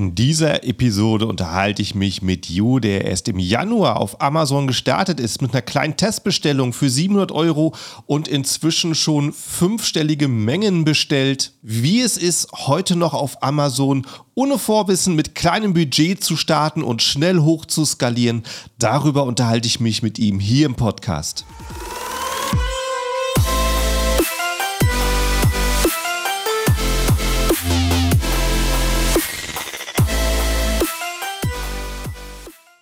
In dieser Episode unterhalte ich mich mit Ju, der erst im Januar auf Amazon gestartet ist mit einer kleinen Testbestellung für 700 Euro und inzwischen schon fünfstellige Mengen bestellt. Wie es ist, heute noch auf Amazon ohne Vorwissen mit kleinem Budget zu starten und schnell hoch zu skalieren, darüber unterhalte ich mich mit ihm hier im Podcast.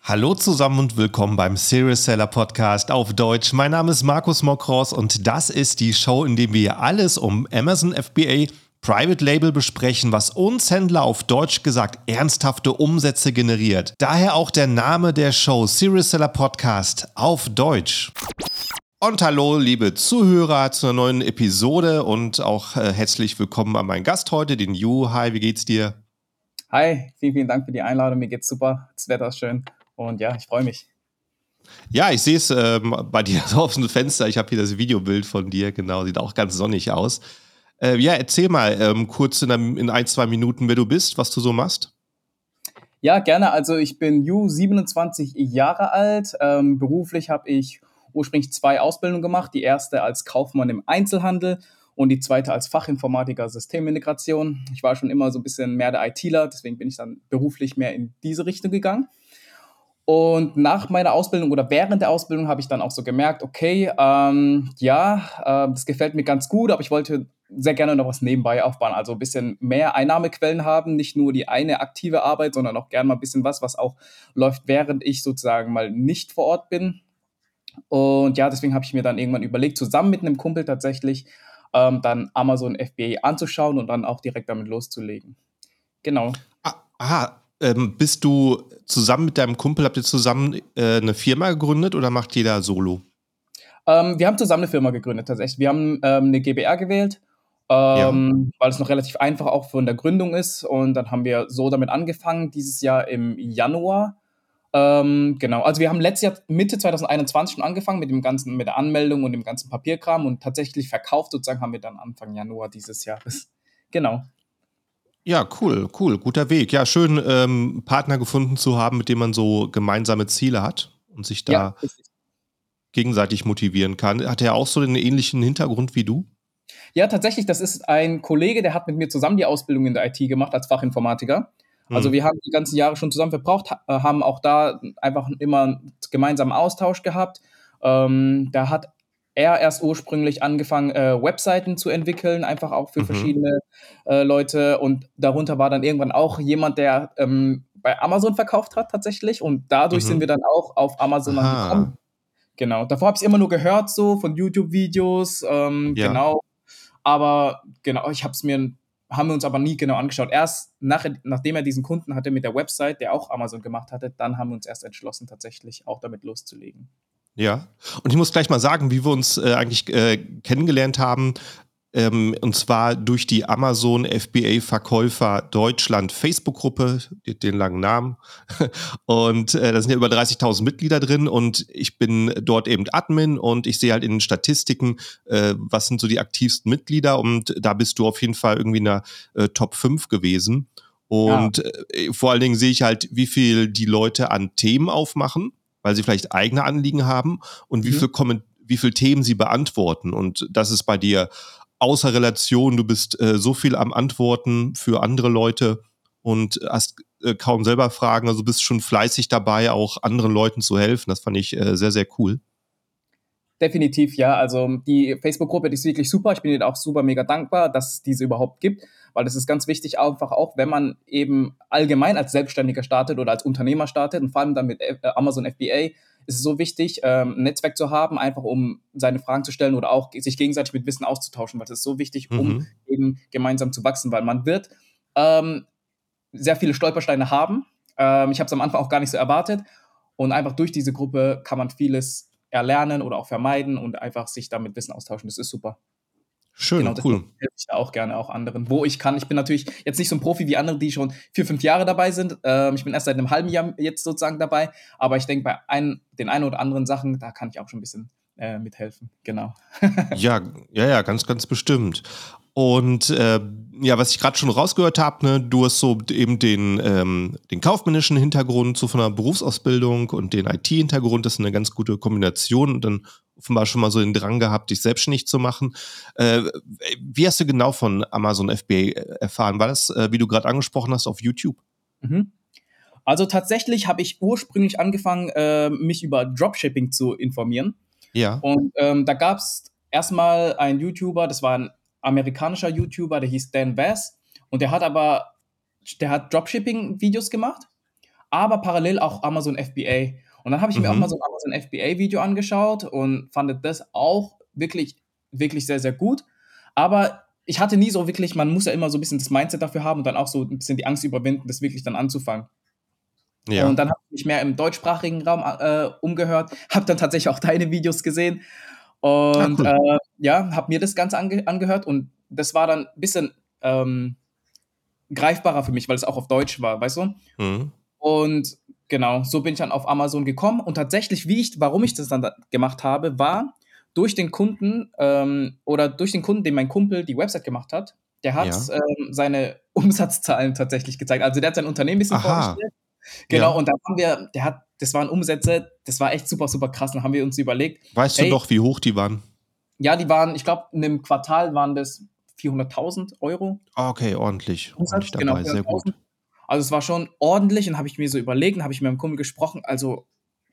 Hallo zusammen und willkommen beim Serious Seller Podcast auf Deutsch. Mein Name ist Markus Mokros und das ist die Show, in der wir alles um Amazon FBA Private Label besprechen, was uns Händler auf Deutsch gesagt ernsthafte Umsätze generiert. Daher auch der Name der Show Serious Seller Podcast auf Deutsch. Und hallo, liebe Zuhörer, zu einer neuen Episode und auch äh, herzlich willkommen an meinen Gast heute, den Ju. Hi, wie geht's dir? Hi, vielen, vielen Dank für die Einladung. Mir geht's super. Das Wetter ist schön. Und ja, ich freue mich. Ja, ich sehe es ähm, bei dir so auf dem Fenster. Ich habe hier das Videobild von dir, genau, sieht auch ganz sonnig aus. Äh, ja, erzähl mal ähm, kurz in, einem, in, ein, zwei Minuten, wer du bist, was du so machst. Ja, gerne. Also ich bin Ju, 27 Jahre alt. Ähm, beruflich habe ich ursprünglich zwei Ausbildungen gemacht. Die erste als Kaufmann im Einzelhandel und die zweite als Fachinformatiker Systemintegration. Ich war schon immer so ein bisschen mehr der ITler, deswegen bin ich dann beruflich mehr in diese Richtung gegangen. Und nach meiner Ausbildung oder während der Ausbildung habe ich dann auch so gemerkt, okay, ähm, ja, äh, das gefällt mir ganz gut, aber ich wollte sehr gerne noch was nebenbei aufbauen, also ein bisschen mehr Einnahmequellen haben, nicht nur die eine aktive Arbeit, sondern auch gerne mal ein bisschen was, was auch läuft, während ich sozusagen mal nicht vor Ort bin. Und ja, deswegen habe ich mir dann irgendwann überlegt, zusammen mit einem Kumpel tatsächlich ähm, dann Amazon FBA anzuschauen und dann auch direkt damit loszulegen. Genau. Ah, aha, ähm, bist du zusammen mit deinem Kumpel, habt ihr zusammen äh, eine Firma gegründet oder macht jeder solo? Ähm, wir haben zusammen eine Firma gegründet, tatsächlich. Wir haben ähm, eine GBR gewählt, ähm, ja. weil es noch relativ einfach auch von der Gründung ist. Und dann haben wir so damit angefangen, dieses Jahr im Januar. Ähm, genau, also wir haben letztes Jahr Mitte 2021 schon angefangen mit dem ganzen, mit der Anmeldung und dem ganzen Papierkram und tatsächlich verkauft sozusagen haben wir dann Anfang Januar dieses Jahres. Genau. Ja, cool, cool, guter Weg. Ja, schön, ähm, Partner gefunden zu haben, mit dem man so gemeinsame Ziele hat und sich da ja, gegenseitig motivieren kann. Hat er auch so einen ähnlichen Hintergrund wie du? Ja, tatsächlich, das ist ein Kollege, der hat mit mir zusammen die Ausbildung in der IT gemacht als Fachinformatiker. Also mhm. wir haben die ganzen Jahre schon zusammen verbraucht, äh, haben auch da einfach immer einen gemeinsamen Austausch gehabt. Ähm, da hat er erst ursprünglich angefangen, äh, Webseiten zu entwickeln, einfach auch für mhm. verschiedene äh, Leute. Und darunter war dann irgendwann auch jemand, der ähm, bei Amazon verkauft hat tatsächlich. Und dadurch mhm. sind wir dann auch auf Amazon gekommen. Genau. Davor habe ich es immer nur gehört, so von YouTube-Videos. Ähm, ja. Genau. Aber genau, ich habe es mir, haben wir uns aber nie genau angeschaut. Erst nach, nachdem er diesen Kunden hatte mit der Website, der auch Amazon gemacht hatte, dann haben wir uns erst entschlossen, tatsächlich auch damit loszulegen. Ja, und ich muss gleich mal sagen, wie wir uns äh, eigentlich äh, kennengelernt haben. Ähm, und zwar durch die Amazon FBA Verkäufer Deutschland Facebook-Gruppe, den langen Namen. Und äh, da sind ja über 30.000 Mitglieder drin und ich bin dort eben Admin und ich sehe halt in den Statistiken, äh, was sind so die aktivsten Mitglieder und da bist du auf jeden Fall irgendwie in der äh, Top 5 gewesen. Und ja. Äh, vor allen Dingen sehe ich halt, wie viel die Leute an Themen aufmachen weil sie vielleicht eigene Anliegen haben und wie mhm. viel kommen, wie viel Themen sie beantworten. Und das ist bei dir außer Relation. Du bist äh, so viel am Antworten für andere Leute und hast äh, kaum selber Fragen. Also bist schon fleißig dabei, auch anderen Leuten zu helfen. Das fand ich äh, sehr, sehr cool. Definitiv, ja. Also die Facebook-Gruppe ist wirklich super. Ich bin dir auch super mega dankbar, dass es diese überhaupt gibt, weil das ist ganz wichtig, einfach auch, wenn man eben allgemein als Selbstständiger startet oder als Unternehmer startet und vor allem dann mit äh, Amazon FBA, ist es so wichtig, ähm, ein Netzwerk zu haben, einfach um seine Fragen zu stellen oder auch sich gegenseitig mit Wissen auszutauschen, weil das ist so wichtig, um mhm. eben gemeinsam zu wachsen, weil man wird ähm, sehr viele Stolpersteine haben. Ähm, ich habe es am Anfang auch gar nicht so erwartet und einfach durch diese Gruppe kann man vieles erlernen oder auch vermeiden und einfach sich damit Wissen austauschen. Das ist super. Schön, genau, cool. Helfe ich da auch gerne auch anderen, wo ich kann. Ich bin natürlich jetzt nicht so ein Profi wie andere, die schon vier, fünf Jahre dabei sind. Ähm, ich bin erst seit einem halben Jahr jetzt sozusagen dabei, aber ich denke, bei ein, den einen oder anderen Sachen, da kann ich auch schon ein bisschen äh, mithelfen. Genau. ja, ja, ja, ganz, ganz bestimmt. Und äh, ja, was ich gerade schon rausgehört habe, ne, du hast so eben den, ähm, den kaufmännischen Hintergrund so von der Berufsausbildung und den IT-Hintergrund, das ist eine ganz gute Kombination und dann offenbar schon mal so den Drang gehabt, dich selbstständig zu machen. Äh, wie hast du genau von Amazon FBA erfahren? War das, äh, wie du gerade angesprochen hast, auf YouTube? Mhm. Also tatsächlich habe ich ursprünglich angefangen, äh, mich über Dropshipping zu informieren. Ja. Und ähm, da gab es erstmal einen YouTuber, das war ein amerikanischer YouTuber, der hieß Dan Bass. Und der hat aber, der hat Dropshipping-Videos gemacht, aber parallel auch Amazon FBA. Und dann habe ich mhm. mir auch mal so ein Amazon FBA-Video angeschaut und fand das auch wirklich, wirklich sehr, sehr gut. Aber ich hatte nie so wirklich, man muss ja immer so ein bisschen das Mindset dafür haben und dann auch so ein bisschen die Angst überwinden, das wirklich dann anzufangen. Ja. Und dann habe ich mich mehr im deutschsprachigen Raum äh, umgehört, habe dann tatsächlich auch deine Videos gesehen und ah, cool. äh, ja, habe mir das Ganze ange angehört und das war dann ein bisschen ähm, greifbarer für mich, weil es auch auf Deutsch war, weißt du? Mhm. Und genau, so bin ich dann auf Amazon gekommen und tatsächlich, wie ich, warum ich das dann da gemacht habe, war durch den Kunden ähm, oder durch den Kunden, den mein Kumpel die Website gemacht hat, der hat ja. ähm, seine Umsatzzahlen tatsächlich gezeigt. Also der hat sein Unternehmen ein bisschen Aha. vorgestellt. Genau, ja. und dann haben wir, der hat das waren Umsätze, das war echt super, super krass. Dann haben wir uns überlegt. Weißt ey, du noch, wie hoch die waren? Ja, die waren, ich glaube, in einem Quartal waren das 400.000 Euro. Ah, okay, ordentlich. ordentlich genau, dabei, genau, sehr gut. Also es war schon ordentlich und habe ich mir so überlegt und habe ich mit meinem Kumpel gesprochen. Also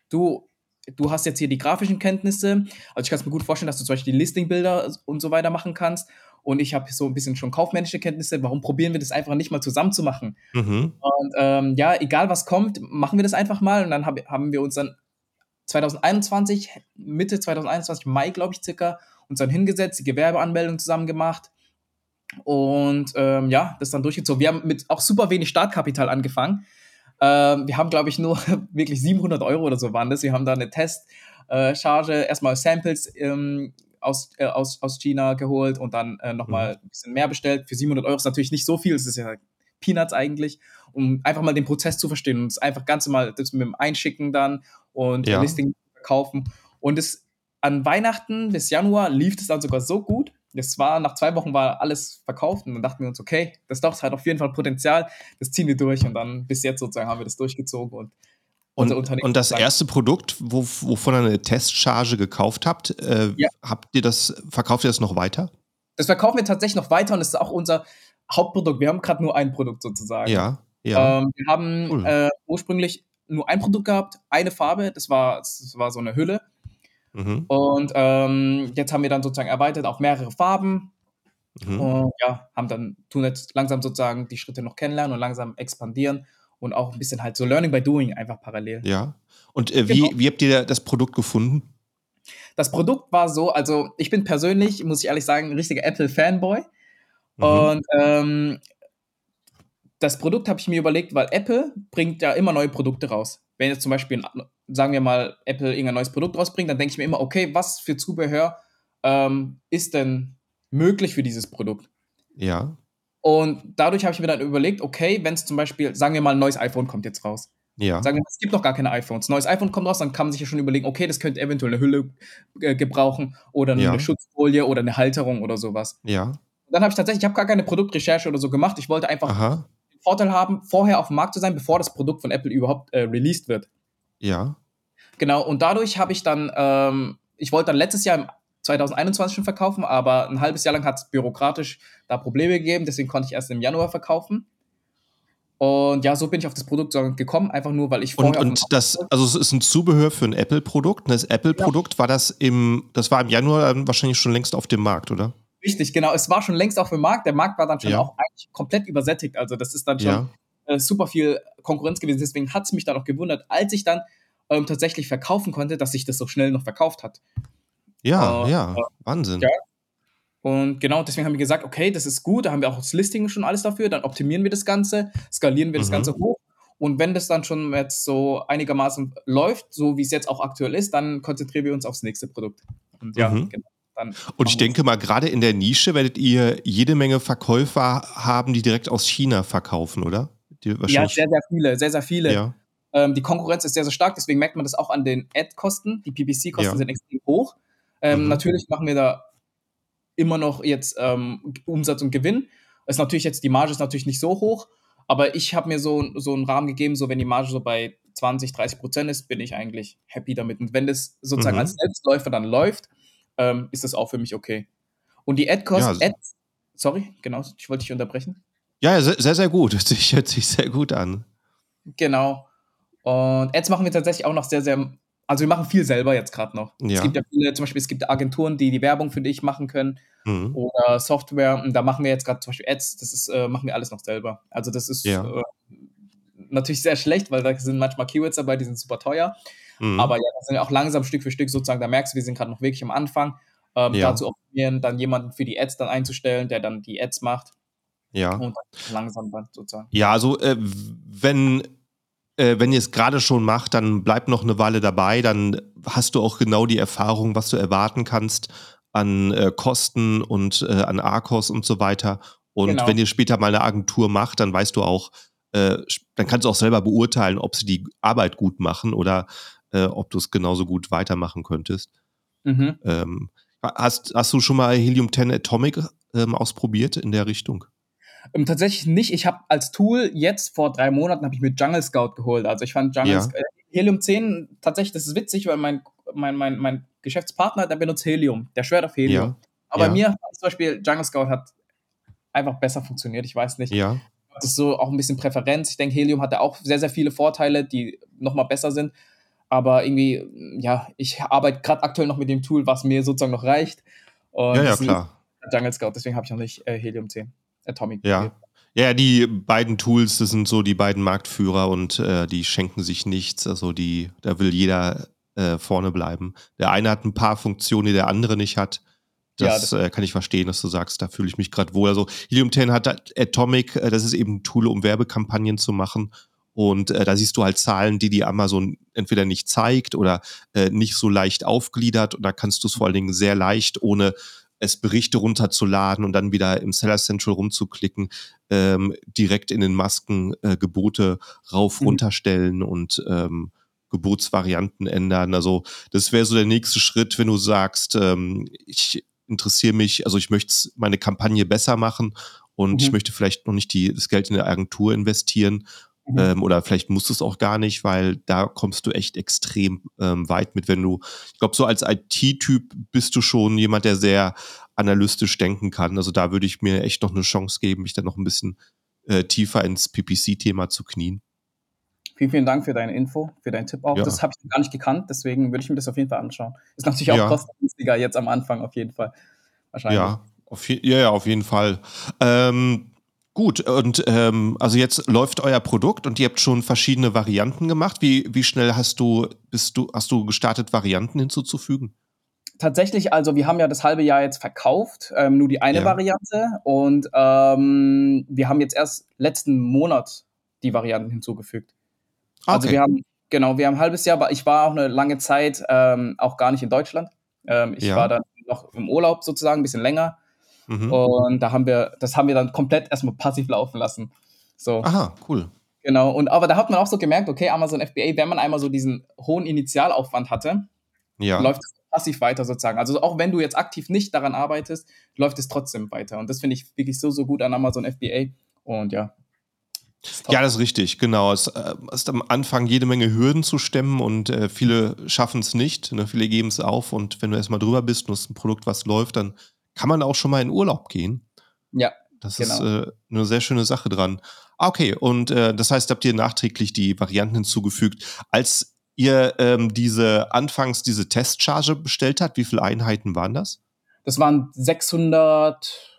du, du hast jetzt hier die grafischen Kenntnisse. Also ich kann es mir gut vorstellen, dass du zum Beispiel die Listingbilder und so weiter machen kannst und ich habe so ein bisschen schon kaufmännische Kenntnisse. Warum probieren wir das einfach nicht mal zusammen zu machen? Mhm. Und ähm, ja, egal was kommt, machen wir das einfach mal. Und dann hab, haben wir uns dann 2021, Mitte 2021, Mai, glaube ich, circa, uns dann hingesetzt, die Gewerbeanmeldung zusammen gemacht. Und ähm, ja, das dann durchgezogen. Wir haben mit auch super wenig Startkapital angefangen. Ähm, wir haben, glaube ich, nur wirklich 700 Euro oder so waren das. Wir haben da eine Testcharge, äh, erstmal Samples ähm, aus, äh, aus, aus China geholt und dann äh, nochmal mhm. ein bisschen mehr bestellt. Für 700 Euro ist natürlich nicht so viel, es ist ja Peanuts eigentlich, um einfach mal den Prozess zu verstehen und es einfach ganz normal das mit dem Einschicken dann und ja. Listing verkaufen. Und es an Weihnachten bis Januar lief es dann sogar so gut. Es war nach zwei Wochen war alles verkauft und dann dachten wir uns, okay, das doch, das hat auf jeden Fall Potenzial, das ziehen wir durch und dann bis jetzt sozusagen haben wir das durchgezogen und und, und das erste Produkt, wo, wovon ihr eine Testcharge gekauft habt, äh, ja. habt ihr das, verkauft ihr das noch weiter? Das verkaufen wir tatsächlich noch weiter und das ist auch unser Hauptprodukt. Wir haben gerade nur ein Produkt sozusagen. Ja, ja. Ähm, wir haben cool. äh, ursprünglich nur ein Produkt gehabt, eine Farbe, das war, das war so eine Hülle. Mhm. Und ähm, jetzt haben wir dann sozusagen erweitert auf mehrere Farben. Mhm. Und ja, haben dann, tun jetzt langsam sozusagen die Schritte noch kennenlernen und langsam expandieren und auch ein bisschen halt so Learning by Doing einfach parallel. Ja. Und äh, wie, genau. wie habt ihr das Produkt gefunden? Das Produkt war so, also ich bin persönlich, muss ich ehrlich sagen, ein richtiger Apple-Fanboy. Mhm. Und ähm, das Produkt habe ich mir überlegt, weil Apple bringt ja immer neue Produkte raus. Wenn jetzt zum Beispiel, sagen wir mal, Apple irgendein neues Produkt rausbringt, dann denke ich mir immer, okay, was für Zubehör ähm, ist denn möglich für dieses Produkt? Ja. Und dadurch habe ich mir dann überlegt, okay, wenn es zum Beispiel, sagen wir mal, ein neues iPhone kommt jetzt raus. Ja. Sagen wir mal, es gibt noch gar keine iPhones. Neues iPhone kommt raus, dann kann man sich ja schon überlegen, okay, das könnte eventuell eine Hülle äh, gebrauchen oder eine ja. Schutzfolie oder eine Halterung oder sowas. Ja. Dann habe ich tatsächlich, ich habe gar keine Produktrecherche oder so gemacht. Ich wollte einfach Aha. den Vorteil haben, vorher auf dem Markt zu sein, bevor das Produkt von Apple überhaupt äh, released wird. Ja. Genau, und dadurch habe ich dann, ähm, ich wollte dann letztes Jahr im 2021 schon verkaufen, aber ein halbes Jahr lang hat es bürokratisch da Probleme gegeben, deswegen konnte ich erst im Januar verkaufen. Und ja, so bin ich auf das Produkt gekommen, einfach nur, weil ich vorher. Und, und das, also es ist ein Zubehör für ein Apple-Produkt. Das Apple-Produkt ja. war das im, das war im Januar wahrscheinlich schon längst auf dem Markt, oder? Richtig, genau. Es war schon längst auf dem Markt. Der Markt war dann schon ja. auch eigentlich komplett übersättigt. Also das ist dann schon ja. äh, super viel Konkurrenz gewesen. Deswegen hat es mich dann auch gewundert, als ich dann ähm, tatsächlich verkaufen konnte, dass sich das so schnell noch verkauft hat. Ja, äh, ja, äh, Wahnsinn. Ja. Und genau deswegen haben wir gesagt, okay, das ist gut, da haben wir auch das Listing schon alles dafür, dann optimieren wir das Ganze, skalieren wir mhm. das Ganze hoch. Und wenn das dann schon jetzt so einigermaßen läuft, so wie es jetzt auch aktuell ist, dann konzentrieren wir uns aufs nächste Produkt. Und ja, mhm. genau. Und ich denke mal, gerade in der Nische werdet ihr jede Menge Verkäufer haben, die direkt aus China verkaufen, oder? ja, sehr, sehr viele, sehr, sehr viele. Ja. Ähm, die Konkurrenz ist sehr, sehr stark, deswegen merkt man das auch an den Ad-Kosten. Die PPC-Kosten ja. sind extrem hoch. Ähm, mhm. Natürlich machen wir da immer noch jetzt ähm, Umsatz und Gewinn. Ist natürlich jetzt, die Marge ist natürlich nicht so hoch, aber ich habe mir so, so einen Rahmen gegeben, so wenn die Marge so bei 20, 30 Prozent ist, bin ich eigentlich happy damit. Und wenn das sozusagen mhm. als Selbstläufer dann läuft, ähm, ist das auch für mich okay. Und die Ad-Kosten, ja, Ad, sorry, genau, ich wollte dich unterbrechen. Ja, sehr, sehr gut. Hört sich, hört sich sehr gut an. Genau. Und Ads machen wir tatsächlich auch noch sehr, sehr. Also wir machen viel selber jetzt gerade noch. Ja. Es gibt ja viele, zum Beispiel, es gibt Agenturen, die die Werbung für dich machen können mhm. oder Software. Und da machen wir jetzt gerade zum Beispiel Ads, das ist, äh, machen wir alles noch selber. Also das ist ja. äh, natürlich sehr schlecht, weil da sind manchmal Keywords dabei, die sind super teuer. Mhm. Aber ja, das sind ja auch langsam Stück für Stück sozusagen, da merkst du, wir sind gerade noch wirklich am Anfang, ähm, ja. da zu optimieren, dann jemanden für die Ads dann einzustellen, der dann die Ads macht. Ja. Und langsam dann sozusagen. Ja, also äh, wenn, äh, wenn ihr es gerade schon macht, dann bleibt noch eine Weile dabei, dann hast du auch genau die Erfahrung, was du erwarten kannst an äh, Kosten und äh, an ARKOS und so weiter. Und genau. wenn ihr später mal eine Agentur macht, dann weißt du auch, äh, dann kannst du auch selber beurteilen, ob sie die Arbeit gut machen oder äh, ob du es genauso gut weitermachen könntest. Mhm. Ähm, hast, hast du schon mal Helium 10 Atomic ähm, ausprobiert in der Richtung? Ähm, tatsächlich nicht. Ich habe als Tool jetzt vor drei Monaten habe ich mir Jungle Scout geholt. Also ich fand Jungle ja. äh, Helium 10 tatsächlich, das ist witzig, weil mein, mein, mein, mein Geschäftspartner, der benutzt Helium. Der schwört auf Helium. Ja. Aber ja. mir zum Beispiel Jungle Scout hat einfach besser funktioniert. Ich weiß nicht. Ja. Das ist so auch ein bisschen Präferenz. Ich denke, Helium hat da auch sehr, sehr viele Vorteile, die nochmal besser sind. Aber irgendwie, ja, ich arbeite gerade aktuell noch mit dem Tool, was mir sozusagen noch reicht. Und ja, ja, klar. Jungle Scout, deswegen habe ich noch nicht äh, Helium 10. Atomic. Ja. Ja, die beiden Tools, das sind so die beiden Marktführer und äh, die schenken sich nichts. Also die, da will jeder äh, vorne bleiben. Der eine hat ein paar Funktionen, die der andere nicht hat. Das, ja, das äh, kann ich verstehen, dass du sagst, da fühle ich mich gerade wohl. Also Helium 10 hat Atomic, äh, das ist eben ein Tool, um Werbekampagnen zu machen. Und äh, da siehst du halt Zahlen, die die Amazon entweder nicht zeigt oder äh, nicht so leicht aufgliedert. Und da kannst du es vor allen Dingen sehr leicht, ohne es Berichte runterzuladen und dann wieder im Seller Central rumzuklicken, ähm, direkt in den Masken äh, Gebote rauf, mhm. runterstellen und ähm, Gebotsvarianten ändern. Also das wäre so der nächste Schritt, wenn du sagst, ähm, ich interessiere mich, also ich möchte meine Kampagne besser machen und mhm. ich möchte vielleicht noch nicht die, das Geld in der Agentur investieren. Mhm. Ähm, oder vielleicht musst du es auch gar nicht, weil da kommst du echt extrem ähm, weit mit, wenn du, ich glaube, so als IT-Typ bist du schon jemand, der sehr analytisch denken kann. Also da würde ich mir echt noch eine Chance geben, mich dann noch ein bisschen äh, tiefer ins PPC-Thema zu knien. Vielen, vielen Dank für deine Info, für deinen Tipp auch. Ja. Das habe ich gar nicht gekannt, deswegen würde ich mir das auf jeden Fall anschauen. Ist natürlich auch ja. kostengünstiger jetzt am Anfang auf jeden Fall. Wahrscheinlich. Ja, auf, je ja, ja, auf jeden Fall. Ähm, gut, und ähm, also jetzt läuft euer Produkt und ihr habt schon verschiedene Varianten gemacht. Wie, wie schnell hast du, bist du, hast du gestartet, Varianten hinzuzufügen? Tatsächlich, also wir haben ja das halbe Jahr jetzt verkauft, ähm, nur die eine ja. Variante und ähm, wir haben jetzt erst letzten Monat die Varianten hinzugefügt. Also wir haben, genau, wir haben ein halbes Jahr, aber ich war auch eine lange Zeit ähm, auch gar nicht in Deutschland. Ähm, ich ja. war dann noch im Urlaub sozusagen, ein bisschen länger. Mhm. Und da haben wir, das haben wir dann komplett erstmal passiv laufen lassen. So. Aha, cool. Genau, und aber da hat man auch so gemerkt, okay, Amazon FBA, wenn man einmal so diesen hohen Initialaufwand hatte, ja. läuft es passiv weiter sozusagen. Also auch wenn du jetzt aktiv nicht daran arbeitest, läuft es trotzdem weiter. Und das finde ich wirklich so, so gut an Amazon FBA. Und ja, ja, das ist richtig, genau. Es äh, ist am Anfang jede Menge Hürden zu stemmen und äh, viele schaffen es nicht. Ne? Viele geben es auf und wenn du erstmal drüber bist und es ein Produkt, was läuft, dann kann man auch schon mal in Urlaub gehen. Ja. Das genau. ist äh, eine sehr schöne Sache dran. Ah, okay, und äh, das heißt, habt ihr nachträglich die Varianten hinzugefügt. Als ihr ähm, diese anfangs diese Testcharge bestellt habt, wie viele Einheiten waren das? Das waren 600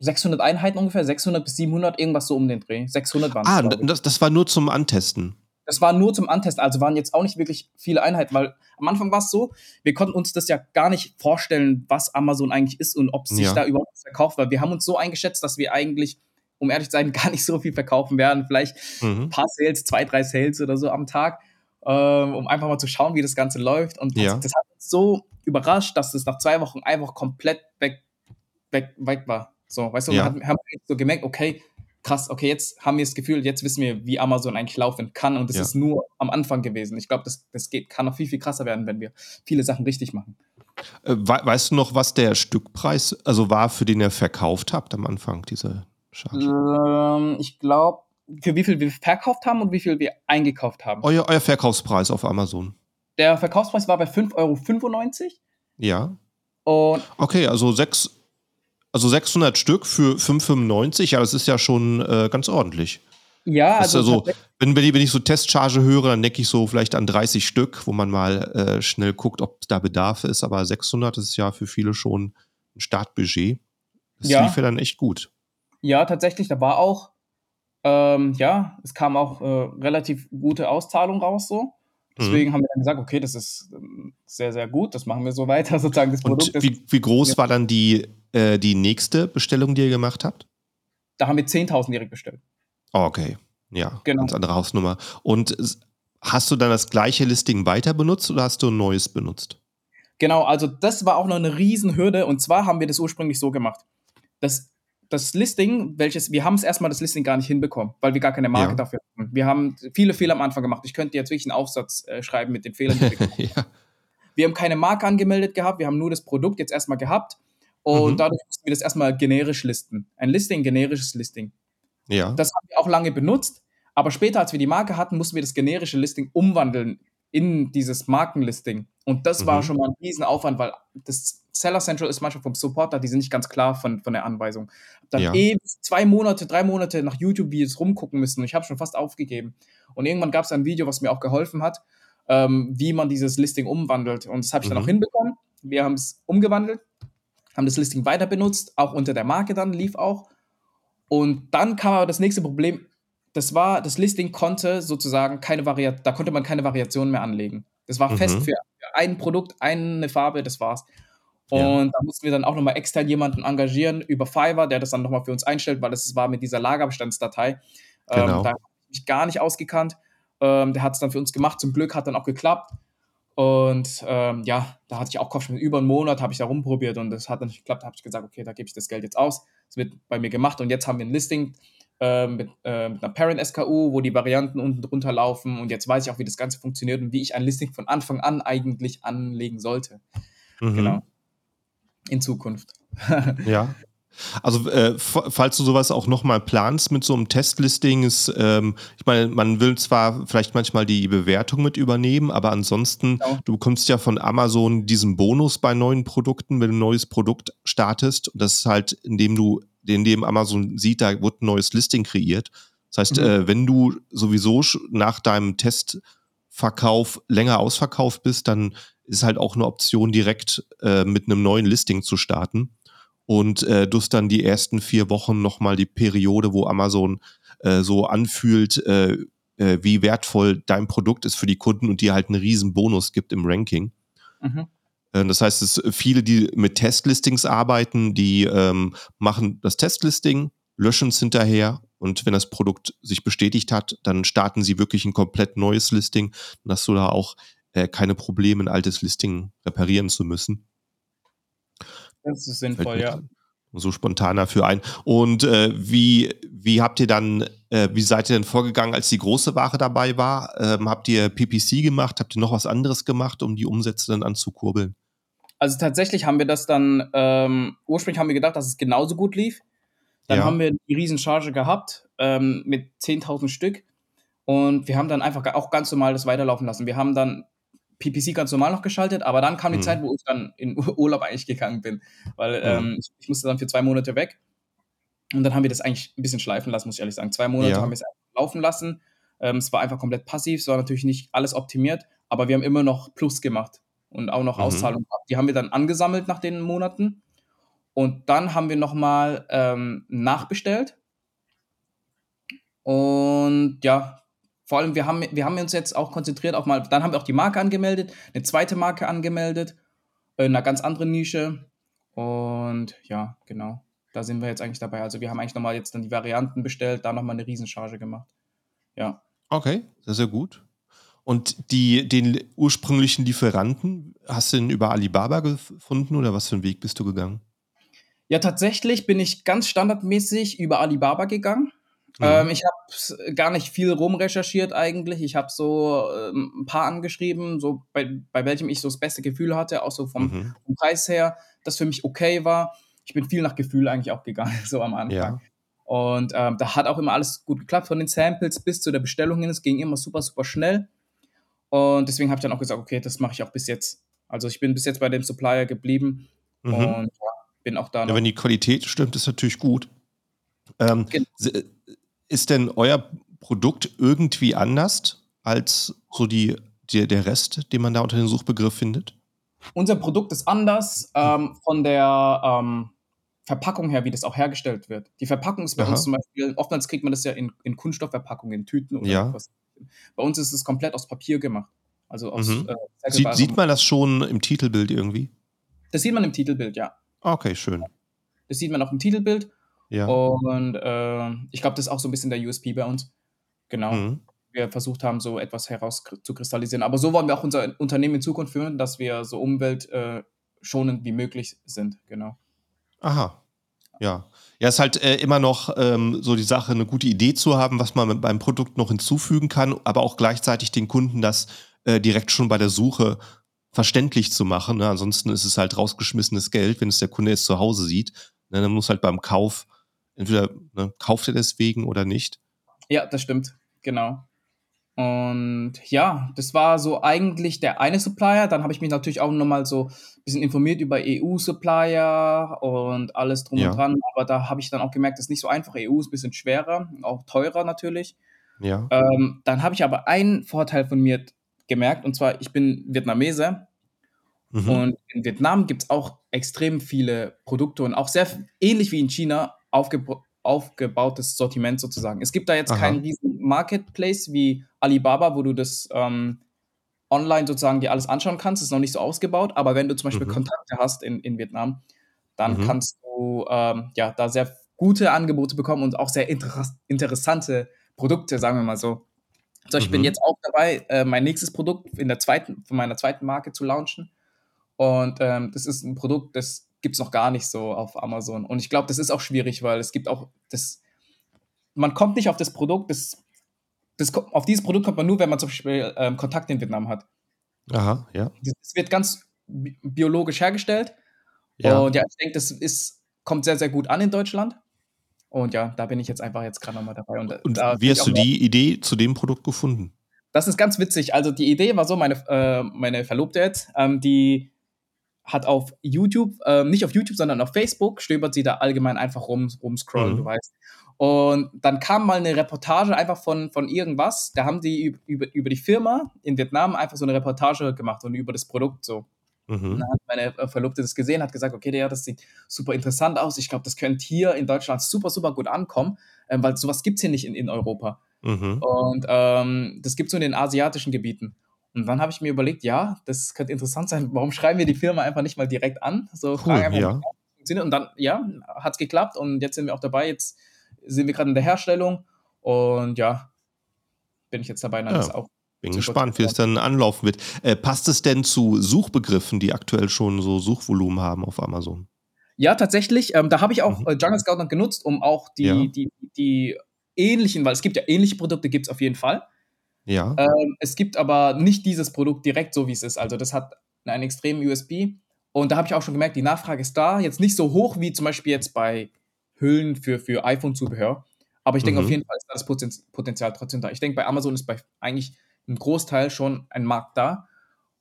600 Einheiten ungefähr, 600 bis 700, irgendwas so um den Dreh. 600 waren Ah, das, das war nur zum Antesten. Das war nur zum Antesten, also waren jetzt auch nicht wirklich viele Einheiten, weil am Anfang war es so, wir konnten uns das ja gar nicht vorstellen, was Amazon eigentlich ist und ob sich ja. da überhaupt verkauft, weil wir haben uns so eingeschätzt, dass wir eigentlich, um ehrlich zu sein, gar nicht so viel verkaufen werden. Vielleicht mhm. ein paar Sales, zwei, drei Sales oder so am Tag, ähm, um einfach mal zu schauen, wie das Ganze läuft. Und ja. das, das, hat uns so überrascht, dass es nach zwei Wochen einfach komplett weg, weg, weg war. So, weißt du, ja. wir haben so gemerkt, okay, krass, okay, jetzt haben wir das Gefühl, jetzt wissen wir, wie Amazon eigentlich laufen kann und das ja. ist nur am Anfang gewesen. Ich glaube, das, das geht, kann noch viel, viel krasser werden, wenn wir viele Sachen richtig machen. Äh, weißt du noch, was der Stückpreis also war, für den ihr verkauft habt am Anfang, diese Charge? Ähm, ich glaube, für wie viel wir verkauft haben und wie viel wir eingekauft haben. Euer, euer Verkaufspreis auf Amazon. Der Verkaufspreis war bei 5,95 Euro. Ja. Und okay, also, sechs, also 600 Stück für 5,95, ja, das ist ja schon äh, ganz ordentlich. Ja, also. also wenn, wenn, ich, so Testcharge höre, dann denke ich so vielleicht an 30 Stück, wo man mal äh, schnell guckt, ob da Bedarf ist. Aber 600 ist ja für viele schon ein Startbudget. Das ja. lief ja dann echt gut. Ja, tatsächlich. Da war auch, ähm, ja, es kam auch äh, relativ gute Auszahlung raus so. Deswegen mhm. haben wir dann gesagt, okay, das ist ähm, sehr, sehr gut, das machen wir so weiter, sozusagen. Das Produkt Und wie, wie groß war dann die, äh, die nächste Bestellung, die ihr gemacht habt? Da haben wir 10.000 direkt bestellt. Oh, okay. Ja, genau. ganz andere Hausnummer. Und hast du dann das gleiche Listing weiter benutzt oder hast du ein neues benutzt? Genau, also das war auch noch eine Riesenhürde. Und zwar haben wir das ursprünglich so gemacht. Das, das Listing, welches, wir haben es erstmal das Listing gar nicht hinbekommen, weil wir gar keine Marke ja. dafür hatten. Wir haben viele Fehler am Anfang gemacht. Ich könnte jetzt wirklich einen Aufsatz äh, schreiben mit den Fehlern, die ja. Wir haben keine Marke angemeldet gehabt, wir haben nur das Produkt jetzt erstmal gehabt. Und mhm. dadurch mussten wir das erstmal generisch listen. Ein Listing, generisches Listing. Ja. Das haben wir auch lange benutzt, aber später, als wir die Marke hatten, mussten wir das generische Listing umwandeln in dieses Markenlisting. Und das mhm. war schon mal ein Riesenaufwand, weil das Seller Central ist manchmal vom Supporter, die sind nicht ganz klar von, von der Anweisung. Dann ja. eh zwei Monate, drei Monate nach YouTube-Videos rumgucken müssen und ich habe schon fast aufgegeben. Und irgendwann gab es ein Video, was mir auch geholfen hat, ähm, wie man dieses Listing umwandelt. Und das habe ich mhm. dann auch hinbekommen. Wir haben es umgewandelt, haben das Listing weiter benutzt, auch unter der Marke dann, lief auch. Und dann kam aber das nächste Problem. Das war, das Listing konnte sozusagen keine Variation, da konnte man keine Variation mehr anlegen. Das war mhm. fest für ein Produkt, eine Farbe, das war's. Und ja. da mussten wir dann auch nochmal extern jemanden engagieren über Fiverr, der das dann nochmal für uns einstellt, weil das war mit dieser Lagerbestandsdatei. Ähm, genau. Ähm, da habe ich mich gar nicht ausgekannt. Ähm, der hat es dann für uns gemacht. Zum Glück hat dann auch geklappt. Und ähm, ja, da hatte ich auch Kopfschmerzen. Über einen Monat habe ich da rumprobiert und das hat dann nicht geklappt. Da habe ich gesagt, okay, da gebe ich das Geld jetzt aus. Das wird bei mir gemacht und jetzt haben wir ein Listing äh, mit, äh, mit, einer Parent SKU, wo die Varianten unten drunter laufen und jetzt weiß ich auch, wie das Ganze funktioniert und wie ich ein Listing von Anfang an eigentlich anlegen sollte. Mhm. Genau. In Zukunft. ja. Also äh, falls du sowas auch nochmal planst mit so einem Testlisting, ist, ähm, ich meine, man will zwar vielleicht manchmal die Bewertung mit übernehmen, aber ansonsten, genau. du bekommst ja von Amazon diesen Bonus bei neuen Produkten, wenn du ein neues Produkt startest. Und das ist halt, indem du, indem Amazon sieht, da wird ein neues Listing kreiert. Das heißt, mhm. äh, wenn du sowieso nach deinem Testverkauf länger ausverkauft bist, dann ist halt auch eine Option, direkt äh, mit einem neuen Listing zu starten und äh, du dann die ersten vier Wochen nochmal die Periode, wo Amazon äh, so anfühlt, äh, äh, wie wertvoll dein Produkt ist für die Kunden und dir halt einen riesen Bonus gibt im Ranking. Mhm. Äh, das heißt, es viele, die mit Testlistings arbeiten, die ähm, machen das Testlisting, löschen es hinterher und wenn das Produkt sich bestätigt hat, dann starten sie wirklich ein komplett neues Listing. Hast du da auch äh, keine Probleme, ein altes Listing reparieren zu müssen. Das ist sinnvoll, ja. So spontan dafür ein. Und äh, wie, wie habt ihr dann, äh, wie seid ihr denn vorgegangen, als die große Ware dabei war? Ähm, habt ihr PPC gemacht? Habt ihr noch was anderes gemacht, um die Umsätze dann anzukurbeln? Also tatsächlich haben wir das dann, ähm, ursprünglich haben wir gedacht, dass es genauso gut lief. Dann ja. haben wir die Riesencharge gehabt ähm, mit 10.000 Stück. Und wir haben dann einfach auch ganz normal das weiterlaufen lassen. Wir haben dann PPC ganz normal noch geschaltet, aber dann kam die mhm. Zeit, wo ich dann in Urlaub eigentlich gegangen bin, weil ähm, ich, ich, musste dann für zwei Monate weg. Und dann haben wir das eigentlich ein bisschen schleifen lassen, muss ich ehrlich sagen. Zwei Monate ja. haben wir es laufen lassen. Ähm, es war einfach komplett passiv, es war natürlich nicht alles optimiert, aber wir haben immer noch Plus gemacht und auch noch mhm. Auszahlungen gehabt. Die haben wir dann angesammelt nach den Monaten. Und dann haben wir nochmal ähm, nachbestellt. Und ja, vor allem, wir haben, wir haben uns jetzt auch konzentriert auf mal, dann haben wir auch die Marke angemeldet, eine zweite Marke angemeldet, in einer ganz anderen Nische. Und ja, genau. Da sind wir jetzt eigentlich dabei. Also wir haben eigentlich nochmal jetzt dann die Varianten bestellt, da nochmal eine Riesencharge gemacht. Ja. Okay, sehr, sehr gut. Und die, den ursprünglichen Lieferanten, hast du den über Alibaba gefunden oder was für einen Weg bist du gegangen? Ja, tatsächlich bin ich ganz standardmäßig über Alibaba gegangen. Mhm. Ähm, ich habe gar nicht viel rumrecherchiert eigentlich. Ich habe so ähm, ein paar angeschrieben, so bei, bei welchem ich so das beste Gefühl hatte, auch so vom, mhm. vom Preis her, das für mich okay war. Ich bin viel nach Gefühl eigentlich auch gegangen, so am Anfang. Ja. Und ähm, da hat auch immer alles gut geklappt, von den Samples bis zu der Bestellung hin. Es ging immer super, super schnell. Und deswegen habe ich dann auch gesagt, okay, das mache ich auch bis jetzt. Also ich bin bis jetzt bei dem Supplier geblieben mhm. und bin auch da. Ja, wenn die Qualität stimmt, ist natürlich gut. Ähm, genau. Ist denn euer Produkt irgendwie anders als so die, die, der Rest, den man da unter dem Suchbegriff findet? Unser Produkt ist anders ähm, von der ähm, Verpackung her, wie das auch hergestellt wird. Die Verpackung ist bei Aha. uns zum Beispiel, oftmals kriegt man das ja in, in Kunststoffverpackungen, in Tüten oder ja. was. Bei uns ist es komplett aus Papier gemacht. Also aus mhm. äh, sieht, sieht man das schon im Titelbild irgendwie? Das sieht man im Titelbild, ja. Okay, schön. Das sieht man auch im Titelbild. Ja. Und äh, ich glaube, das ist auch so ein bisschen der USP bei uns. Genau. Mhm. Wir versucht haben, so etwas herauszukristallisieren. Aber so wollen wir auch unser Unternehmen in Zukunft führen, dass wir so umweltschonend äh, wie möglich sind. Genau. Aha. Ja. Ja, ist halt äh, immer noch ähm, so die Sache, eine gute Idee zu haben, was man beim Produkt noch hinzufügen kann, aber auch gleichzeitig den Kunden das äh, direkt schon bei der Suche verständlich zu machen. Ne? Ansonsten ist es halt rausgeschmissenes Geld, wenn es der Kunde jetzt zu Hause sieht. Ne? Dann muss halt beim Kauf entweder ne, kauft er deswegen oder nicht. Ja, das stimmt, genau. Und ja, das war so eigentlich der eine Supplier. Dann habe ich mich natürlich auch nochmal so ein bisschen informiert über EU-Supplier und alles drum ja. und dran. Aber da habe ich dann auch gemerkt, das ist nicht so einfach. EU ist ein bisschen schwerer, auch teurer natürlich. Ja. Ähm, dann habe ich aber einen Vorteil von mir gemerkt, und zwar, ich bin Vietnamese. Mhm. Und in Vietnam gibt es auch extrem viele Produkte und auch sehr ähnlich wie in China aufge aufgebautes Sortiment sozusagen. Es gibt da jetzt Aha. keinen riesen Marketplace wie Alibaba, wo du das ähm, online sozusagen dir alles anschauen kannst. Das ist noch nicht so ausgebaut, aber wenn du zum Beispiel mhm. Kontakte hast in, in Vietnam, dann mhm. kannst du ähm, ja da sehr gute Angebote bekommen und auch sehr inter interessante Produkte, sagen wir mal so. Also ich mhm. bin jetzt auch dabei, äh, mein nächstes Produkt in der zweiten, von meiner zweiten Marke zu launchen. Und ähm, das ist ein Produkt, das gibt es noch gar nicht so auf Amazon. Und ich glaube, das ist auch schwierig, weil es gibt auch das, man kommt nicht auf das Produkt, das, das, auf dieses Produkt kommt man nur, wenn man zum Beispiel ähm, Kontakt in Vietnam hat. Aha, ja. Es wird ganz biologisch hergestellt. Ja. Und ja, ich denke, das ist, kommt sehr, sehr gut an in Deutschland. Und ja, da bin ich jetzt einfach jetzt gerade nochmal dabei. Und, und wie hast du die Idee zu dem Produkt gefunden? Das ist ganz witzig. Also die Idee war so, meine, äh, meine Verlobte jetzt, ähm, die hat auf YouTube, äh, nicht auf YouTube, sondern auf Facebook, stöbert sie da allgemein einfach rum, rumscrollen, mhm. du weißt. Und dann kam mal eine Reportage einfach von, von irgendwas. Da haben die über, über die Firma in Vietnam einfach so eine Reportage gemacht und über das Produkt so. Mhm. Dann hat meine äh, Verlobte das gesehen, hat gesagt, okay, ja, das sieht super interessant aus. Ich glaube, das könnte hier in Deutschland super, super gut ankommen, ähm, weil sowas gibt es hier nicht in, in Europa. Mhm. Und ähm, das gibt es nur in den asiatischen Gebieten. Und dann habe ich mir überlegt, ja, das könnte interessant sein. Warum schreiben wir die Firma einfach nicht mal direkt an? So cool, fragen einfach, ja. Und dann, ja, hat es geklappt und jetzt sind wir auch dabei. Jetzt sind wir gerade in der Herstellung und ja, bin ich jetzt dabei, dann ja. das auch. Bin gespannt, wie es dann anlaufen wird. Äh, passt es denn zu Suchbegriffen, die aktuell schon so Suchvolumen haben auf Amazon? Ja, tatsächlich. Ähm, da habe ich auch mhm. Äh, Jungle Scout noch genutzt, um auch die, ja. die, die ähnlichen, weil es gibt ja ähnliche Produkte, gibt es auf jeden Fall. Ja. Ähm, es gibt aber nicht dieses Produkt direkt so, wie es ist. Also das hat einen extremen USB. Und da habe ich auch schon gemerkt, die Nachfrage ist da. Jetzt nicht so hoch wie zum Beispiel jetzt bei Hüllen für, für iPhone-Zubehör. Aber ich denke mhm. auf jeden Fall ist da das Potenzial trotzdem da. Ich denke, bei Amazon ist bei eigentlich einem Großteil schon ein Markt da.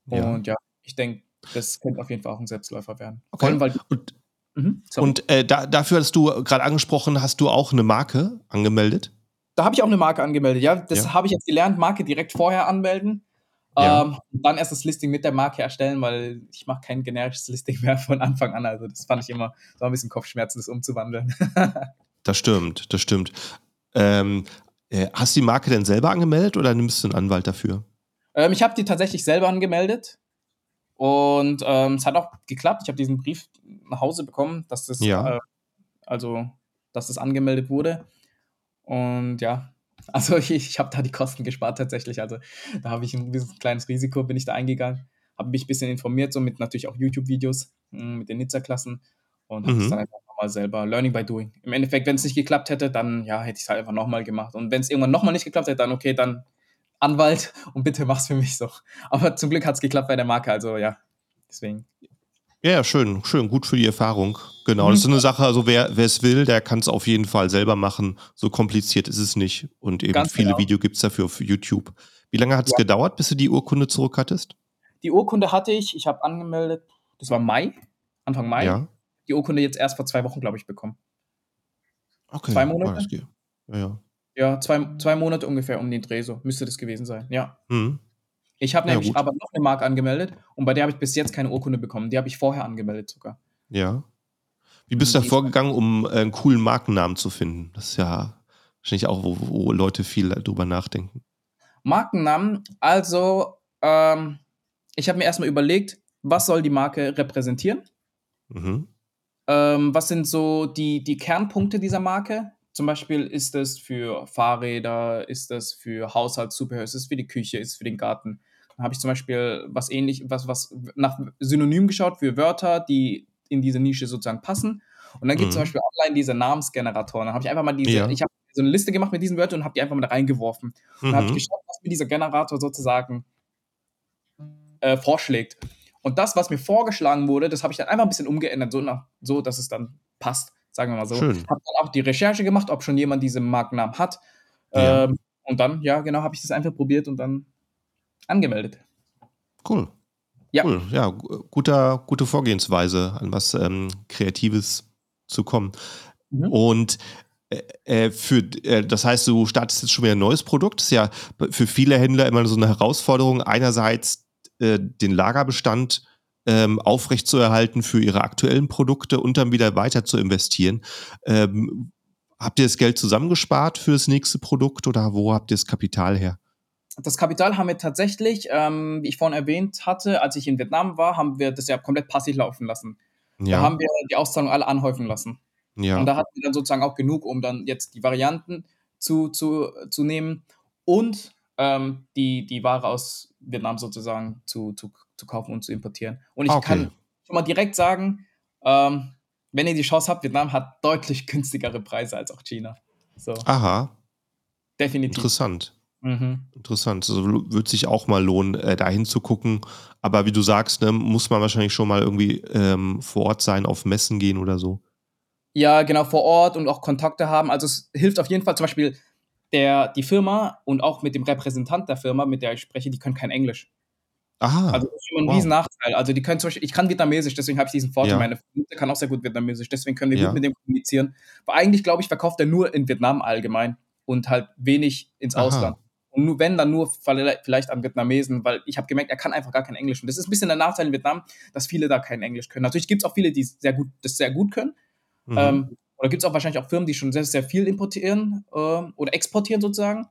Und ja, ja ich denke, das könnte auf jeden Fall auch ein Selbstläufer werden. Okay. Allem, weil und, mhm, und äh, da, dafür hast du gerade angesprochen, hast du auch eine Marke angemeldet? Da habe ich auch eine Marke angemeldet, ja. Das ja. habe ich jetzt gelernt, Marke direkt vorher anmelden. Ja. Ähm, dann erst das Listing mit der Marke erstellen, weil ich mache kein generisches Listing mehr von Anfang an. Also das fand ich immer so ein bisschen Kopfschmerzen, das umzuwandeln. das stimmt, das stimmt. Ähm, äh, hast du die Marke denn selber angemeldet oder nimmst du einen Anwalt dafür? Ähm, ich habe die tatsächlich selber angemeldet und ähm, es hat auch geklappt. Ich habe diesen Brief nach Hause bekommen, dass das, ja. äh, also, dass das angemeldet wurde. Und ja, also ich, ich habe da die Kosten gespart tatsächlich. Also da habe ich ein bisschen kleines Risiko, bin ich da eingegangen, habe mich ein bisschen informiert, so mit natürlich auch YouTube-Videos hm, mit den Nizza-Klassen und habe mhm. das dann einfach nochmal selber. Learning by doing. Im Endeffekt, wenn es nicht geklappt hätte, dann ja, hätte ich es halt einfach nochmal gemacht. Und wenn es irgendwann nochmal nicht geklappt hätte, dann okay, dann Anwalt und bitte mach's für mich so. Aber zum Glück hat es geklappt bei der Marke, also ja, deswegen. Ja, schön, schön, gut für die Erfahrung. Genau, das ist eine Sache, also wer es will, der kann es auf jeden Fall selber machen. So kompliziert ist es nicht. Und eben Ganz viele genau. Videos gibt es dafür auf YouTube. Wie lange hat es ja. gedauert, bis du die Urkunde zurück hattest? Die Urkunde hatte ich, ich habe angemeldet, das war Mai, Anfang Mai. Ja. Die Urkunde jetzt erst vor zwei Wochen, glaube ich, bekommen. Okay. Zwei Monate? Ja, ja. Ja, zwei, zwei Monate ungefähr um den Dreh, so müsste das gewesen sein, ja. Mhm. Ich habe nämlich ja, aber noch eine Marke angemeldet und bei der habe ich bis jetzt keine Urkunde bekommen. Die habe ich vorher angemeldet sogar. Ja. Wie bist du da vorgegangen, um einen coolen Markennamen zu finden? Das ist ja wahrscheinlich auch, wo, wo Leute viel drüber nachdenken. Markennamen, also ähm, ich habe mir erstmal überlegt, was soll die Marke repräsentieren? Mhm. Ähm, was sind so die, die Kernpunkte dieser Marke? Zum Beispiel ist es für Fahrräder, ist es für Haushaltszubehör, ist es für die Küche, ist es für den Garten. Dann habe ich zum Beispiel was ähnlich, was, was nach Synonym geschaut für Wörter, die in diese Nische sozusagen passen. Und dann gibt es mhm. zum Beispiel online diese Namensgeneratoren. Dann habe ich einfach mal diese, ja. ich habe so eine Liste gemacht mit diesen Wörtern und habe die einfach mal reingeworfen. Mhm. dann habe ich geschaut, was mir dieser Generator sozusagen äh, vorschlägt. Und das, was mir vorgeschlagen wurde, das habe ich dann einfach ein bisschen umgeändert, so, nach, so dass es dann passt. Sagen wir mal so. Schön. Habe dann auch die Recherche gemacht, ob schon jemand diesen Markennamen hat. Ja. Ähm, und dann, ja, genau, habe ich das einfach probiert und dann angemeldet. Cool. Ja. Cool. Ja, guter, gute Vorgehensweise, an was ähm, Kreatives zu kommen. Mhm. Und äh, äh für, äh, das heißt, du startest jetzt schon wieder ein neues Produkt. Das ist ja für viele Händler immer so eine Herausforderung. Einerseits äh, den Lagerbestand ähm, aufrechtzuerhalten für ihre aktuellen Produkte und dann wieder weiter zu investieren. Ähm, habt ihr das Geld zusammengespart für das nächste Produkt oder wo habt ihr das Kapital her? Das Kapital haben wir tatsächlich, ähm, wie ich vorhin erwähnt hatte, als ich in Vietnam war, haben wir das ja komplett passiv laufen lassen. Ja. Da haben wir die Auszahlung alle anhäufen lassen. Ja. Und da hatten wir dann sozusagen auch genug, um dann jetzt die Varianten zu, zu, zu nehmen und ähm, die, die Ware aus Vietnam sozusagen zu, zu, zu kaufen und zu importieren. Und ich okay. kann schon mal direkt sagen, ähm, wenn ihr die Chance habt, Vietnam hat deutlich günstigere Preise als auch China. So. Aha. Definitiv. Interessant. Mhm. Interessant. Also wird sich auch mal lohnen, äh, da hinzugucken. Aber wie du sagst, ne, muss man wahrscheinlich schon mal irgendwie ähm, vor Ort sein, auf Messen gehen oder so. Ja, genau, vor Ort und auch Kontakte haben. Also es hilft auf jeden Fall zum Beispiel der, die Firma und auch mit dem Repräsentant der Firma, mit der ich spreche, die können kein Englisch. Aha. Also das ist schon ein wow. riesen Nachteil. Also die können zum Beispiel, ich kann Vietnamesisch, deswegen habe ich diesen Vorteil. Ja. Meine Vermutung kann auch sehr gut Vietnamesisch, deswegen können wir ja. gut mit dem kommunizieren. Aber eigentlich, glaube ich, verkauft er nur in Vietnam allgemein und halt wenig ins Aha. Ausland. Und nur wenn, dann nur vielleicht an Vietnamesen, weil ich habe gemerkt, er kann einfach gar kein Englisch. Und das ist ein bisschen der Nachteil in Vietnam, dass viele da kein Englisch können. Natürlich gibt es auch viele, die sehr gut, das sehr gut können. Mhm. Ähm, oder gibt es auch wahrscheinlich auch Firmen, die schon sehr, sehr viel importieren äh, oder exportieren sozusagen.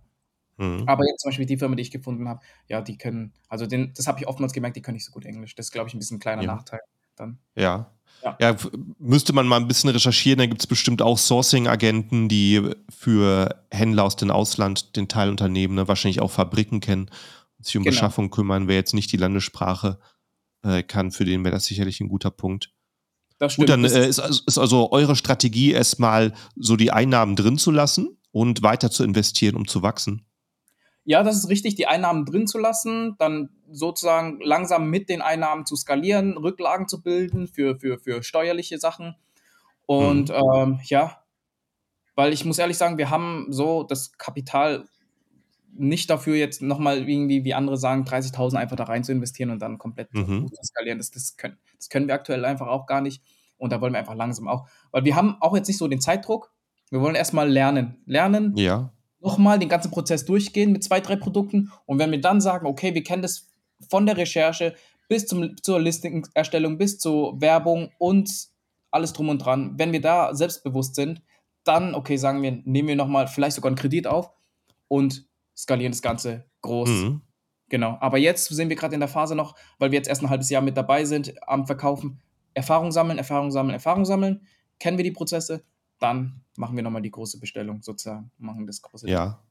Mhm. Aber jetzt zum Beispiel die Firma, die ich gefunden habe, ja, die können, also den, das habe ich oftmals gemerkt, die können nicht so gut Englisch. Das ist, glaube ich, ein bisschen ein kleiner ja. Nachteil dann. Ja. ja. Ja, müsste man mal ein bisschen recherchieren, da gibt es bestimmt auch Sourcing-Agenten, die für Händler aus dem Ausland den Teilunternehmen ne, wahrscheinlich auch Fabriken kennen und sich um genau. Beschaffung kümmern. Wer jetzt nicht die Landessprache äh, kann, für den wäre das sicherlich ein guter Punkt. Das stimmt. Gut, dann äh, ist, ist also eure Strategie erstmal so die Einnahmen drin zu lassen und weiter zu investieren, um zu wachsen. Ja, das ist richtig, die Einnahmen drin zu lassen, dann sozusagen langsam mit den Einnahmen zu skalieren, Rücklagen zu bilden für, für, für steuerliche Sachen. Und mhm. ähm, ja, weil ich muss ehrlich sagen, wir haben so das Kapital nicht dafür, jetzt nochmal irgendwie, wie andere sagen, 30.000 einfach da rein zu investieren und dann komplett mhm. zu skalieren. Das, das, können, das können wir aktuell einfach auch gar nicht. Und da wollen wir einfach langsam auch, weil wir haben auch jetzt nicht so den Zeitdruck. Wir wollen erstmal lernen. Lernen, ja nochmal den ganzen Prozess durchgehen mit zwei, drei Produkten. Und wenn wir dann sagen, okay, wir kennen das von der Recherche bis zum, zur Listing-Erstellung, bis zur Werbung und alles drum und dran, wenn wir da selbstbewusst sind, dann, okay, sagen wir, nehmen wir nochmal vielleicht sogar einen Kredit auf und skalieren das Ganze groß. Mhm. Genau. Aber jetzt sind wir gerade in der Phase noch, weil wir jetzt erst ein halbes Jahr mit dabei sind am Verkaufen, Erfahrung sammeln, Erfahrung sammeln, Erfahrung sammeln. Kennen wir die Prozesse? Dann machen wir nochmal die große Bestellung sozusagen, machen das große. Ja.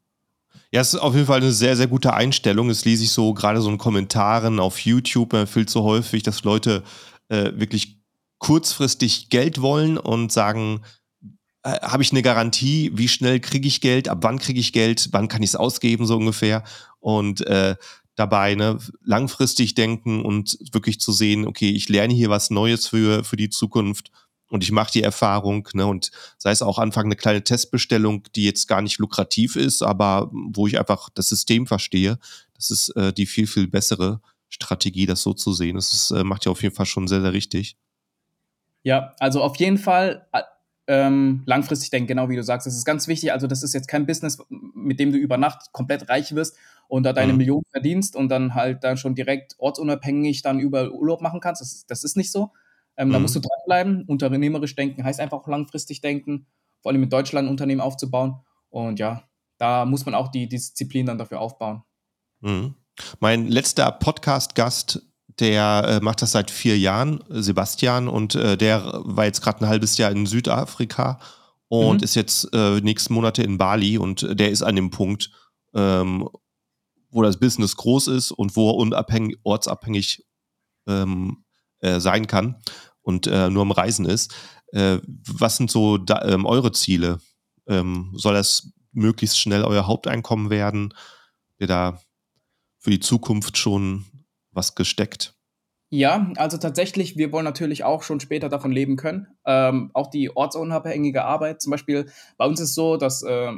Ja, es ist auf jeden Fall eine sehr, sehr gute Einstellung. Das lese ich so gerade so in Kommentaren auf YouTube, man fühlt so häufig, dass Leute äh, wirklich kurzfristig Geld wollen und sagen, äh, habe ich eine Garantie, wie schnell kriege ich Geld, ab wann kriege ich Geld, wann kann ich es ausgeben, so ungefähr. Und äh, dabei ne, langfristig denken und wirklich zu sehen, okay, ich lerne hier was Neues für, für die Zukunft und ich mache die Erfahrung, ne, und sei es auch Anfang eine kleine Testbestellung, die jetzt gar nicht lukrativ ist, aber wo ich einfach das System verstehe, das ist äh, die viel, viel bessere Strategie, das so zu sehen. Das ist, äh, macht ja auf jeden Fall schon sehr, sehr richtig. Ja, also auf jeden Fall ähm, langfristig denken, genau wie du sagst. Das ist ganz wichtig. Also, das ist jetzt kein Business, mit dem du über Nacht komplett reich wirst und da deine mhm. Millionen verdienst und dann halt dann schon direkt ortsunabhängig dann über Urlaub machen kannst. Das, das ist nicht so. Ähm, mhm. Da musst du dranbleiben. Unternehmerisch denken heißt einfach auch langfristig denken, vor allem in Deutschland ein Unternehmen aufzubauen. Und ja, da muss man auch die Disziplin dann dafür aufbauen. Mhm. Mein letzter Podcast-Gast, der äh, macht das seit vier Jahren, Sebastian, und äh, der war jetzt gerade ein halbes Jahr in Südafrika und mhm. ist jetzt äh, nächsten Monate in Bali und der ist an dem Punkt, ähm, wo das Business groß ist und wo er unabhängig, ortsabhängig ähm, äh, sein kann und äh, nur am Reisen ist. Äh, was sind so da, ähm, eure Ziele? Ähm, soll das möglichst schnell euer Haupteinkommen werden? Ihr da für die Zukunft schon was gesteckt? Ja, also tatsächlich, wir wollen natürlich auch schon später davon leben können. Ähm, auch die ortsunabhängige Arbeit. Zum Beispiel bei uns ist so, dass äh,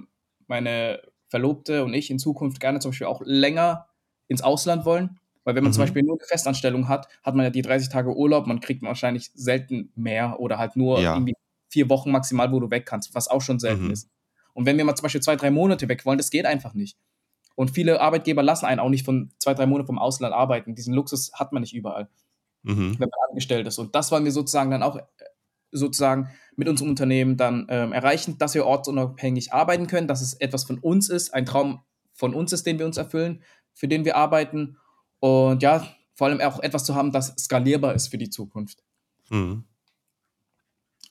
meine Verlobte und ich in Zukunft gerne zum Beispiel auch länger ins Ausland wollen. Weil wenn man mhm. zum Beispiel nur eine Festanstellung hat, hat man ja die 30 Tage Urlaub, man kriegt wahrscheinlich selten mehr oder halt nur ja. irgendwie vier Wochen maximal, wo du weg kannst, was auch schon selten mhm. ist. Und wenn wir mal zum Beispiel zwei, drei Monate weg wollen, das geht einfach nicht. Und viele Arbeitgeber lassen einen auch nicht von zwei, drei Monaten vom Ausland arbeiten. Diesen Luxus hat man nicht überall, mhm. wenn man angestellt ist. Und das wollen wir sozusagen dann auch äh, sozusagen mit unserem Unternehmen dann ähm, erreichen, dass wir ortsunabhängig arbeiten können, dass es etwas von uns ist, ein Traum von uns ist, den wir uns erfüllen, für den wir arbeiten. Und ja, vor allem auch etwas zu haben, das skalierbar ist für die Zukunft. Mhm.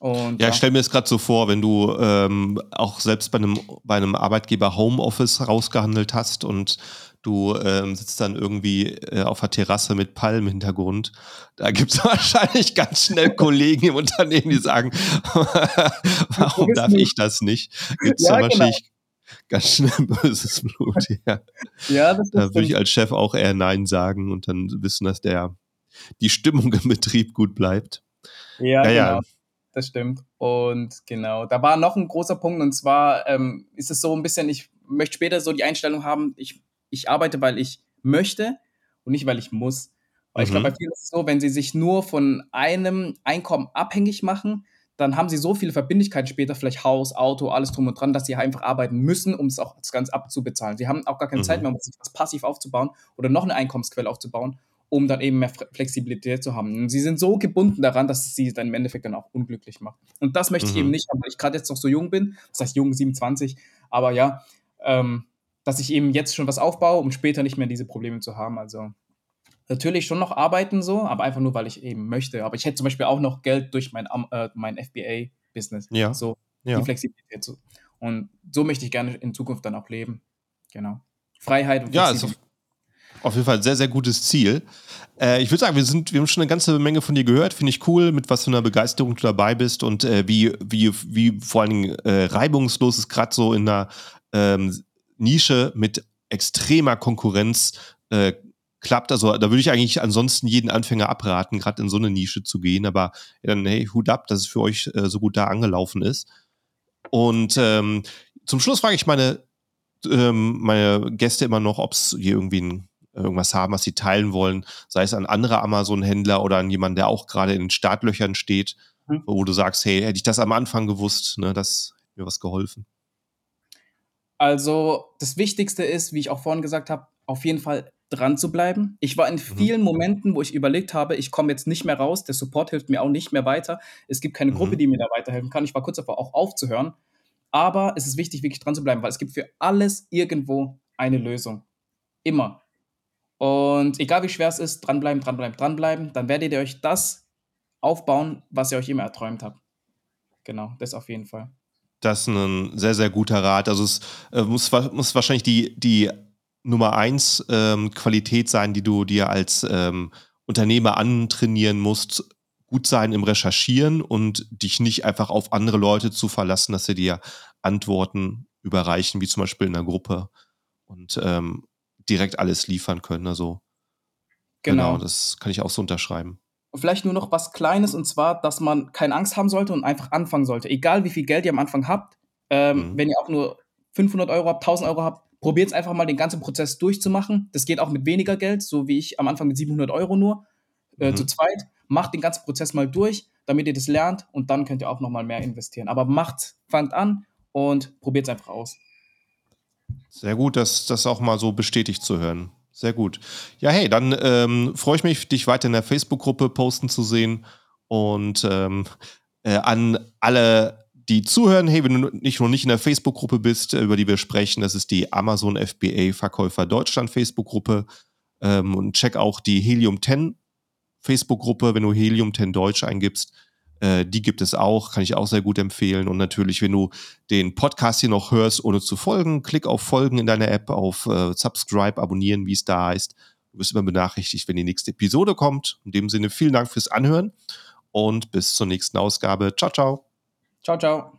Und, ja, ja, ich stelle mir das gerade so vor, wenn du ähm, auch selbst bei einem, bei einem Arbeitgeber Homeoffice rausgehandelt hast und du ähm, sitzt dann irgendwie äh, auf der Terrasse mit Palmen im Hintergrund. Da gibt es wahrscheinlich ganz schnell Kollegen im Unternehmen, die sagen, warum darf ich das nicht? Gibt es ja, da genau. wahrscheinlich genau. ganz schnell böses Blut. Ja, ja das Da würde ich als Chef auch eher Nein sagen und dann wissen, dass der die Stimmung im Betrieb gut bleibt. Ja, ja, genau. Das stimmt. Und genau, da war noch ein großer Punkt und zwar ähm, ist es so ein bisschen, ich möchte später so die Einstellung haben, ich, ich arbeite, weil ich möchte und nicht, weil ich muss. Weil mhm. ich glaube, bei vielen ist es so, wenn sie sich nur von einem Einkommen abhängig machen, dann haben sie so viele Verbindlichkeiten später, vielleicht Haus, Auto, alles drum und dran, dass sie einfach arbeiten müssen, um es auch das Ganze abzubezahlen. Sie haben auch gar keine mhm. Zeit mehr, um sich was passiv aufzubauen oder noch eine Einkommensquelle aufzubauen um dann eben mehr Flexibilität zu haben. Und sie sind so gebunden daran, dass es sie dann im Endeffekt dann auch unglücklich macht. Und das möchte mhm. ich eben nicht, weil ich gerade jetzt noch so jung bin, das heißt jung 27, aber ja, ähm, dass ich eben jetzt schon was aufbaue, um später nicht mehr diese Probleme zu haben. Also natürlich schon noch arbeiten so, aber einfach nur, weil ich eben möchte. Aber ich hätte zum Beispiel auch noch Geld durch mein, äh, mein FBA-Business. Ja. So ja. die Flexibilität. So. Und so möchte ich gerne in Zukunft dann auch leben. Genau. Freiheit und Flexibilität. Ja, also auf jeden Fall ein sehr, sehr gutes Ziel. Äh, ich würde sagen, wir, sind, wir haben schon eine ganze Menge von dir gehört. Finde ich cool, mit was für einer Begeisterung du dabei bist und äh, wie, wie, wie vor allen Dingen äh, reibungslos es gerade so in einer ähm, Nische mit extremer Konkurrenz äh, klappt. Also da würde ich eigentlich ansonsten jeden Anfänger abraten, gerade in so eine Nische zu gehen. Aber dann, hey, Hut ab, dass es für euch äh, so gut da angelaufen ist. Und ähm, zum Schluss frage ich meine, ähm, meine Gäste immer noch, ob es hier irgendwie ein irgendwas haben, was sie teilen wollen, sei es an andere Amazon-Händler oder an jemanden, der auch gerade in den Startlöchern steht, mhm. wo du sagst, hey, hätte ich das am Anfang gewusst, ne, das hätte mir was geholfen. Also das Wichtigste ist, wie ich auch vorhin gesagt habe, auf jeden Fall dran zu bleiben. Ich war in mhm. vielen mhm. Momenten, wo ich überlegt habe, ich komme jetzt nicht mehr raus, der Support hilft mir auch nicht mehr weiter. Es gibt keine mhm. Gruppe, die mir da weiterhelfen kann. Ich war kurz davor, auch aufzuhören. Aber es ist wichtig, wirklich dran zu bleiben, weil es gibt für alles irgendwo eine Lösung. Immer. Und egal wie schwer es ist, dranbleiben, dranbleiben, dranbleiben, dann werdet ihr euch das aufbauen, was ihr euch immer erträumt habt. Genau, das auf jeden Fall. Das ist ein sehr, sehr guter Rat. Also es äh, muss, muss wahrscheinlich die, die Nummer eins ähm, Qualität sein, die du dir als ähm, Unternehmer antrainieren musst, gut sein im Recherchieren und dich nicht einfach auf andere Leute zu verlassen, dass sie dir Antworten überreichen, wie zum Beispiel in einer Gruppe und ähm, direkt alles liefern können. Also genau. genau, das kann ich auch so unterschreiben. Vielleicht nur noch was Kleines und zwar, dass man keine Angst haben sollte und einfach anfangen sollte. Egal wie viel Geld ihr am Anfang habt, ähm, mhm. wenn ihr auch nur 500 Euro habt, 1000 Euro habt, probiert es einfach mal den ganzen Prozess durchzumachen. Das geht auch mit weniger Geld, so wie ich am Anfang mit 700 Euro nur, äh, mhm. zu zweit. Macht den ganzen Prozess mal durch, damit ihr das lernt und dann könnt ihr auch nochmal mehr investieren. Aber macht, fangt an und probiert es einfach aus. Sehr gut, das, das auch mal so bestätigt zu hören. Sehr gut. Ja, hey, dann ähm, freue ich mich, dich weiter in der Facebook-Gruppe posten zu sehen. Und ähm, äh, an alle die zuhören, hey, wenn du nicht noch nicht in der Facebook-Gruppe bist, über die wir sprechen, das ist die Amazon FBA Verkäufer Deutschland Facebook-Gruppe. Ähm, und check auch die Helium 10 Facebook-Gruppe, wenn du Helium 10 Deutsch eingibst. Äh, die gibt es auch, kann ich auch sehr gut empfehlen. Und natürlich, wenn du den Podcast hier noch hörst, ohne zu folgen, klick auf Folgen in deiner App, auf äh, Subscribe, abonnieren, wie es da heißt. Du wirst immer benachrichtigt, wenn die nächste Episode kommt. In dem Sinne, vielen Dank fürs Anhören und bis zur nächsten Ausgabe. Ciao, ciao. Ciao, ciao.